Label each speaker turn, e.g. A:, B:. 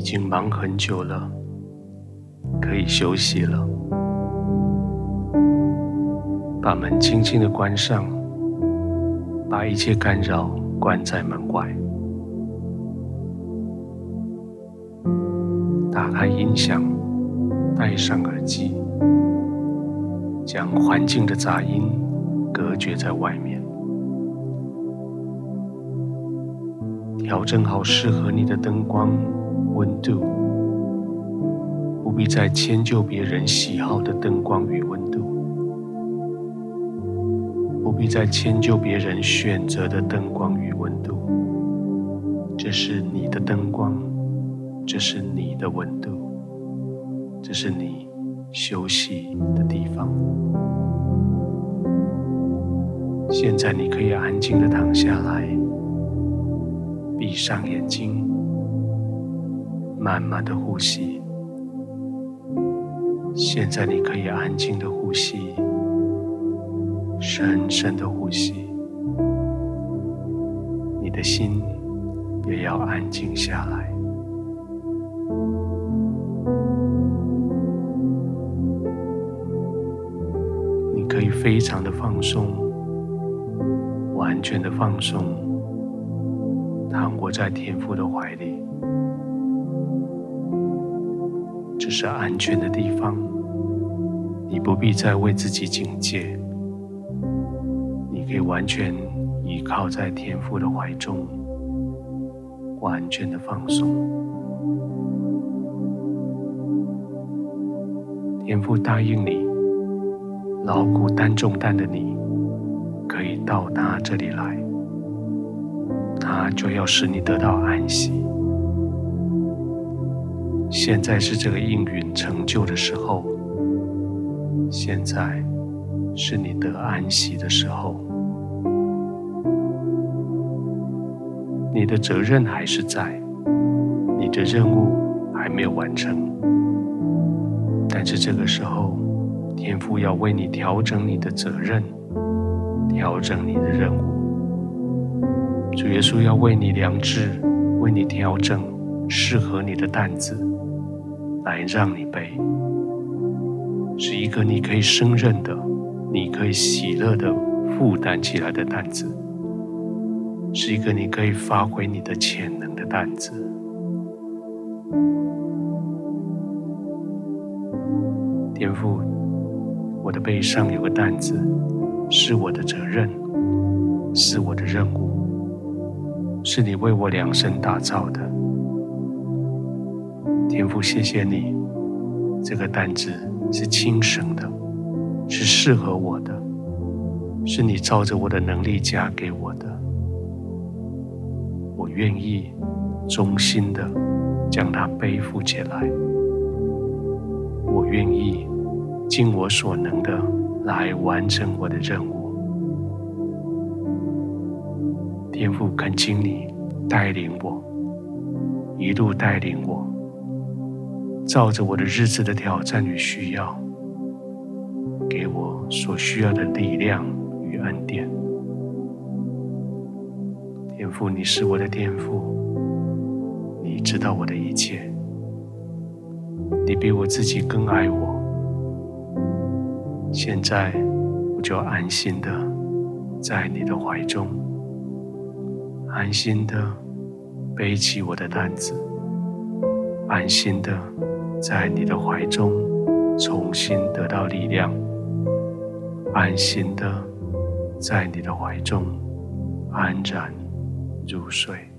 A: 已经忙很久了，可以休息了。把门轻轻的关上，把一切干扰关在门外。打开音响，戴上耳机，将环境的杂音隔绝在外面。调整好适合你的灯光温度，不必再迁就别人喜好的灯光与温度，不必再迁就别人选择的灯光与温度。这是你的灯光，这是你的温度，这是你休息的地方。现在你可以安静地躺下来。闭上眼睛，慢慢的呼吸。现在你可以安静的呼吸，深深的呼吸。你的心也要安静下来。你可以非常的放松，完全的放松。躺卧在天父的怀里，是安全的地方。你不必再为自己警戒，你可以完全依靠在天父的怀中，完全的放松。天父答应你，劳苦担重担的你，可以到他这里来。他就要使你得到安息。现在是这个应允成就的时候，现在是你得安息的时候。你的责任还是在，你的任务还没有完成，但是这个时候，天父要为你调整你的责任，调整你的任务。主耶稣要为你量制，为你调整适合你的担子，来让你背，是一个你可以胜任的、你可以喜乐的负担起来的担子，是一个你可以发挥你的潜能的担子。天父，我的背上有个担子，是我的责任，是我的任务。是你为我量身打造的，天父，谢谢你，这个担子是轻省的，是适合我的，是你照着我的能力加给我的，我愿意忠心的将它背负起来，我愿意尽我所能的来完成我的任务。天父，恳请你带领我，一路带领我，照着我的日子的挑战与需要，给我所需要的力量与恩典。天父，你是我的天父，你知道我的一切，你比我自己更爱我。现在，我就安心的在你的怀中。安心的背起我的担子，安心的在你的怀中重新得到力量，安心的在你的怀中安然入睡。